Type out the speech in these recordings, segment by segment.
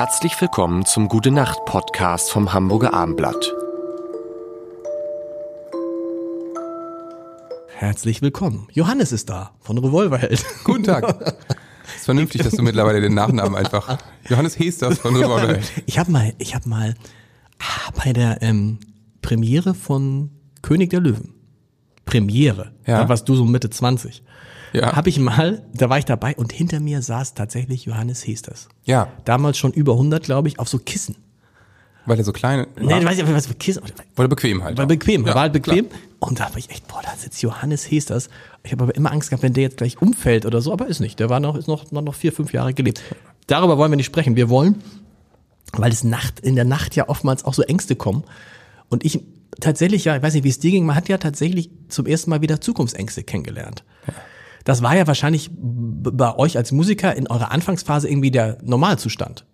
Herzlich willkommen zum Gute Nacht Podcast vom Hamburger Armblatt. Herzlich willkommen. Johannes ist da von Revolverheld. Guten Tag. ist vernünftig, dass du mittlerweile den Nachnamen einfach. Johannes Hesters von Revolverheld. Ich habe mal, ich habe mal ah, bei der ähm, Premiere von König der Löwen. Premiere. Ja. Da warst du so Mitte 20. Ja. Habe ich mal, da war ich dabei und hinter mir saß tatsächlich Johannes Hesters. Ja, Damals schon über 100, glaube ich, auf so Kissen. weil er so kleine. Nee, ich weiß nicht, was für Kissen. Weil er bequem halt. War auch. bequem, Ja, war halt bequem. klar. Und da war ich echt, boah, da sitzt Johannes Hesters. Ich habe aber immer Angst gehabt, wenn der jetzt gleich umfällt oder so, aber ist nicht. Der war noch, ist noch, noch, noch vier, fünf Jahre gelebt. Darüber wollen wir nicht sprechen. Wir wollen, weil es Nacht, in der Nacht ja oftmals auch so Ängste kommen. Und ich tatsächlich, ja, ich weiß nicht, wie es dir ging, man hat ja tatsächlich zum ersten Mal wieder Zukunftsängste kennengelernt. Das war ja wahrscheinlich bei euch als Musiker in eurer Anfangsphase irgendwie der Normalzustand.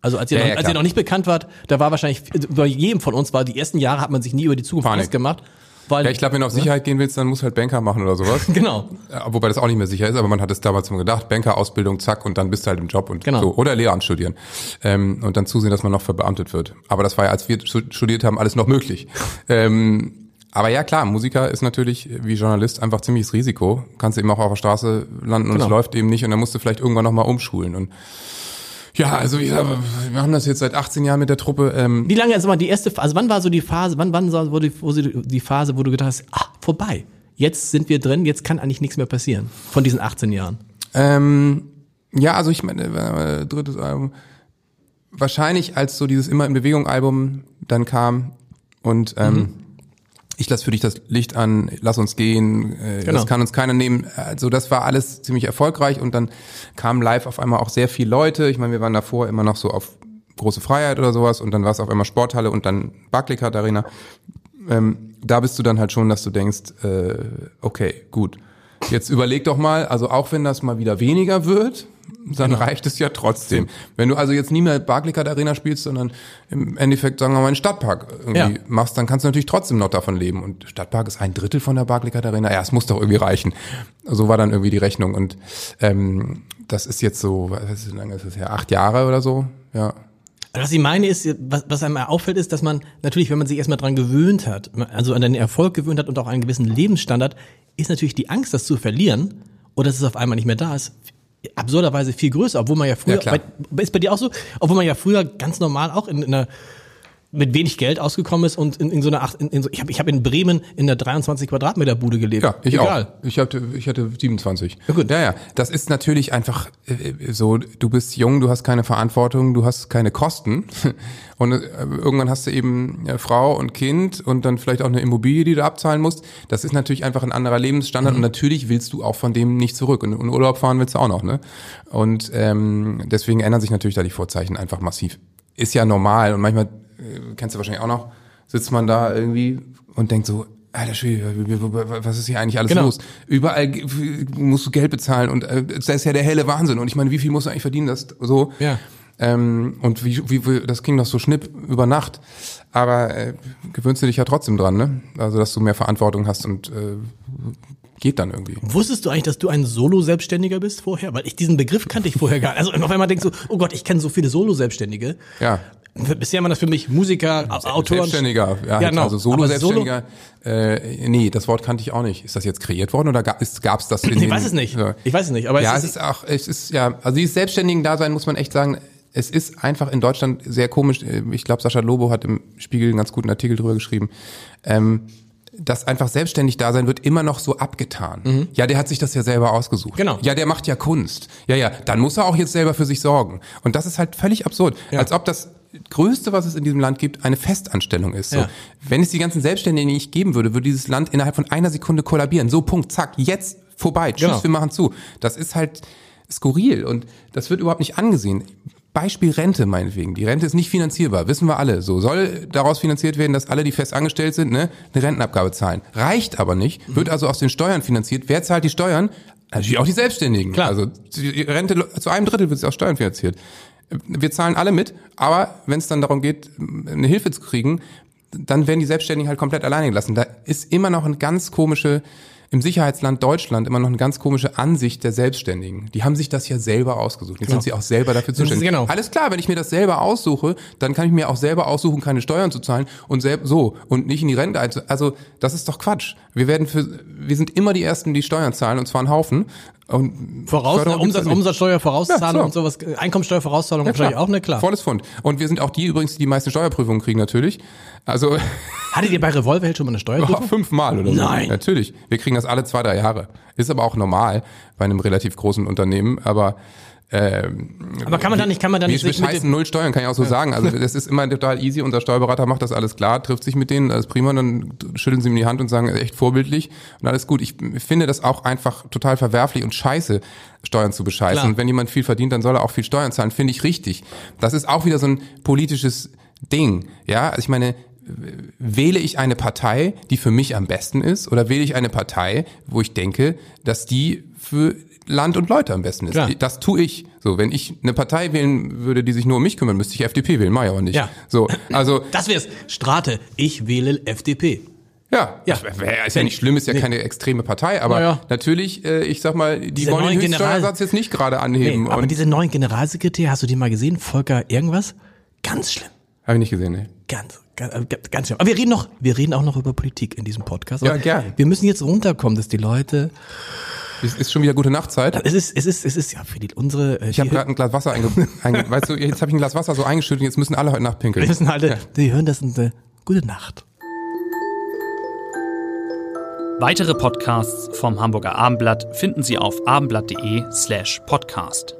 Also als ihr, Ja, noch, ja, als ihr noch nicht bekannt wart, da war wahrscheinlich, bei jedem von uns war, die ersten Jahre hat man sich nie über die Zukunft Panik. Angst gemacht. Weil, Ja, ich glaube, wenn du auf Sicherheit gehen willst, dann musst du halt Banker machen oder sowas. Genau. Ja, Wobei das auch nicht mehr sicher ist, aber man hat es damals mal gedacht, Banker-Ausbildung, zack, und dann bist du halt im Job und Genau. so. Oder Lehramt studieren. Ähm, und dann zusehen, dass man noch verbeamtet wird. Aber das war ja, als wir stu- studiert haben, alles noch möglich. ähm, aber ja, klar, Musiker ist natürlich wie Journalist einfach ziemliches Risiko. Kannst du eben auch auf der Straße landen und Genau. es läuft eben nicht und dann musst du vielleicht irgendwann nochmal umschulen. Und ja, also gesagt, wir haben das jetzt seit 18 Jahren mit der Truppe. Ähm, Wie lange ist mal die erste Phase, also wann war so die Phase, wann, wann war- wurde die, wo sie- die Phase, wo du gedacht hast, ah, vorbei. Jetzt sind wir drin, jetzt kann eigentlich nichts mehr passieren. Von diesen 18 Jahren. Ähm, ja, also ich meine, äh, drittes Album. Wahrscheinlich als so dieses Immer in Bewegung Album dann kam und ähm, ich lass für dich das Licht an, lass uns gehen, äh, Genau. das kann uns keiner nehmen. Also das war alles ziemlich erfolgreich und dann kamen live auf einmal auch sehr viele Leute. Ich meine, wir waren davor immer noch so auf große Freiheit oder sowas und dann war es auf einmal Sporthalle und dann Barclaycard Arena. Ähm, da bist du dann halt schon, dass du denkst, äh, okay, gut. Jetzt überleg doch mal, also auch wenn das mal wieder weniger wird, dann Genau. reicht es ja trotzdem. Wenn du also jetzt nie mehr Barclaycard Arena spielst, sondern im Endeffekt, sagen wir mal, einen Stadtpark irgendwie Ja. machst, dann kannst du natürlich trotzdem noch davon leben. Und Stadtpark ist ein Drittel von der Barclaycard Arena. Ja, es muss doch irgendwie reichen. So war dann irgendwie die Rechnung. Und ähm, das ist jetzt so, was ist, wie lange ist das her? Acht Jahre oder so? Ja. Was ich meine ist, was, was einem auffällt, ist, dass man natürlich, wenn man sich erstmal dran gewöhnt hat, also an den Erfolg gewöhnt hat und auch einen gewissen Lebensstandard, ist natürlich die Angst, das zu verlieren oder dass es auf einmal nicht mehr da ist, absurderweise viel größer, obwohl man ja früher, Ja, bei, ist bei dir auch so, obwohl man ja früher ganz normal auch in, in einer mit wenig Geld ausgekommen ist und in, in so einer acht, in, in so, ich habe ich hab in Bremen in der 23 Quadratmeter Bude gelebt. Ja, ich Egal. auch. Ich hatte, ich hatte 27. Ja, gut. Ja, ja. Das ist natürlich einfach äh, so, du bist jung, du hast keine Verantwortung, du hast keine Kosten. Und äh, irgendwann hast du eben äh, Frau und Kind und dann vielleicht auch eine Immobilie, die du abzahlen musst. Das ist natürlich einfach ein anderer Lebensstandard und natürlich willst du auch von dem nicht zurück. Und in Urlaub fahren willst du auch noch, ne? Und ähm, deswegen ändern sich natürlich da die Vorzeichen einfach massiv. Ist ja normal und manchmal, äh, kennst du wahrscheinlich auch noch, sitzt man da irgendwie und denkt so, Alter Schwede, was ist hier eigentlich alles Genau. los? Überall musst du Geld bezahlen und äh, das ist ja der helle Wahnsinn. Und ich meine, wie viel musst du eigentlich verdienen, dass so? Ja. Ähm, und wie, wie, wie, das ging doch so schnipp über Nacht. Aber äh, gewöhnst du dich ja trotzdem dran, ne? Also, dass du mehr Verantwortung hast und äh, geht dann irgendwie. Wusstest du eigentlich, dass du ein Solo-Selbstständiger bist vorher? Weil ich diesen Begriff kannte ich vorher gar nicht. Also auf einmal denkst du, oh Gott, ich kenne so viele Solo-Selbstständige. Ja. Bisher war das für mich Musiker, Autoren. Selbstständiger, ja, Ja, genau. also Solo-Selbstständiger. Äh, nee, das Wort kannte ich auch nicht. Ist das jetzt kreiert worden oder gab es das in Ich den, weiß es nicht. Ich weiß es nicht. Aber ja, es es ist auch, es ist ja, also dieses selbstständigen Dasein muss man echt sagen, es ist einfach in Deutschland sehr komisch. Ich glaube, Sascha Lobo hat im Spiegel einen ganz guten Artikel drüber geschrieben. Ähm, das einfach selbstständig Dasein wird immer noch so abgetan. Ja, der hat sich das ja selber ausgesucht. Mhm. Genau. Ja, der macht ja Kunst. Ja, ja, dann muss er auch jetzt selber für sich sorgen. Und das ist halt völlig absurd. Ja. Als ob das Größte, was es in diesem Land gibt, eine Festanstellung ist. So. Ja. Wenn es die ganzen Selbstständigen nicht geben würde, würde dieses Land innerhalb von einer Sekunde kollabieren. So, Punkt, zack, jetzt vorbei. Tschüss, Genau. wir machen zu. Das ist halt skurril und das wird überhaupt nicht angesehen. Beispiel Rente meinetwegen. Die Rente ist nicht finanzierbar, wissen wir alle. So soll daraus finanziert werden, dass alle, die fest angestellt sind, ne, eine Rentenabgabe zahlen. Reicht aber nicht, wird also aus den Steuern finanziert. Wer zahlt die Steuern? Natürlich auch die Selbstständigen. Klar. Also die Rente zu einem Drittel wird sie aus Steuern finanziert. Wir zahlen alle mit, aber wenn es dann darum geht, eine Hilfe zu kriegen, dann werden die Selbstständigen halt komplett alleine gelassen. Da ist immer noch eine ganz komische im Sicherheitsland Deutschland immer noch eine ganz komische Ansicht der Selbstständigen. Die haben sich das ja selber ausgesucht. Jetzt sind sie auch selber dafür zuständig. Genau. Alles klar, wenn ich mir das selber aussuche, dann kann ich mir auch selber aussuchen, keine Steuern zu zahlen und selb so und nicht in die Rente Also das ist doch Quatsch. Wir werden für wir sind immer die ersten, die Steuern zahlen und zwar einen Haufen. Und Voraus, Umsatz. Umsatzsteuer, Vorauszahlung Ja, so. und sowas, äh, Einkommensteuervorauszahlung Ja, wahrscheinlich auch, ne, klar. Volles Fund. Und wir sind auch die übrigens, die die meisten Steuerprüfungen kriegen natürlich. Also Hattet ihr bei Revolverheld schon mal eine Steuerprüfung? fünfmal oder so. Nein. Natürlich. Wir kriegen das alle zwei, drei Jahre. Ist aber auch normal bei einem relativ großen Unternehmen. Aber ähm, Aber kann man da nicht, kann man da wir nicht bescheißen dem, null Steuern, kann ich auch so sagen. Also das ist immer total easy. Unser Steuerberater macht das alles klar, trifft sich mit denen, alles prima, dann schütteln sie ihm die Hand und sagen, echt vorbildlich und alles gut. Ich finde das auch einfach total verwerflich und scheiße, Steuern zu bescheißen. Klar. Und wenn jemand viel verdient, dann soll er auch viel Steuern zahlen, finde ich richtig. Das ist auch wieder so ein politisches Ding. Ja, also ich meine, wähle ich eine Partei, die für mich am besten ist, oder wähle ich eine Partei, wo ich denke, dass die für Land und Leute am besten ist. Klar. Das tue ich. So, wenn ich eine Partei wählen würde, die sich nur um mich kümmert, müsste ich FDP wählen, mach ich aber nicht. Ja. So, also das wär's. Strate, ich wähle FDP. ja, Ja. Wär, ist ja nicht schlimm, ist ja Nee. keine extreme Partei, aber Naja. natürlich, äh, ich sag mal, die Diese wollen den Höchststeuersatz jetzt nicht gerade Nee, anheben. aber und diese neuen Generalsekretär, hast du die mal gesehen? Volker irgendwas? Ganz schlimm. habe ich nicht gesehen, ne? Ganz, ganz, äh, ganz schlimm. Aber wir reden noch, wir reden auch noch über Politik in diesem Podcast. Ja, Aber gern. Wir müssen jetzt runterkommen, dass die Leute, Es ist schon wieder gute Nachtzeit. es ist, es ist, es ist ja für die, unsere, äh, Ich habe gerade ein Glas Wasser einge, einge weißt du, jetzt habe ich ein Glas Wasser so eingeschüttet, jetzt müssen alle heute Nacht pinkeln. wir müssen alle, die hören das und äh, gute Nacht. Weitere Podcasts vom Hamburger Abendblatt finden Sie auf abendblatt.de slash podcast.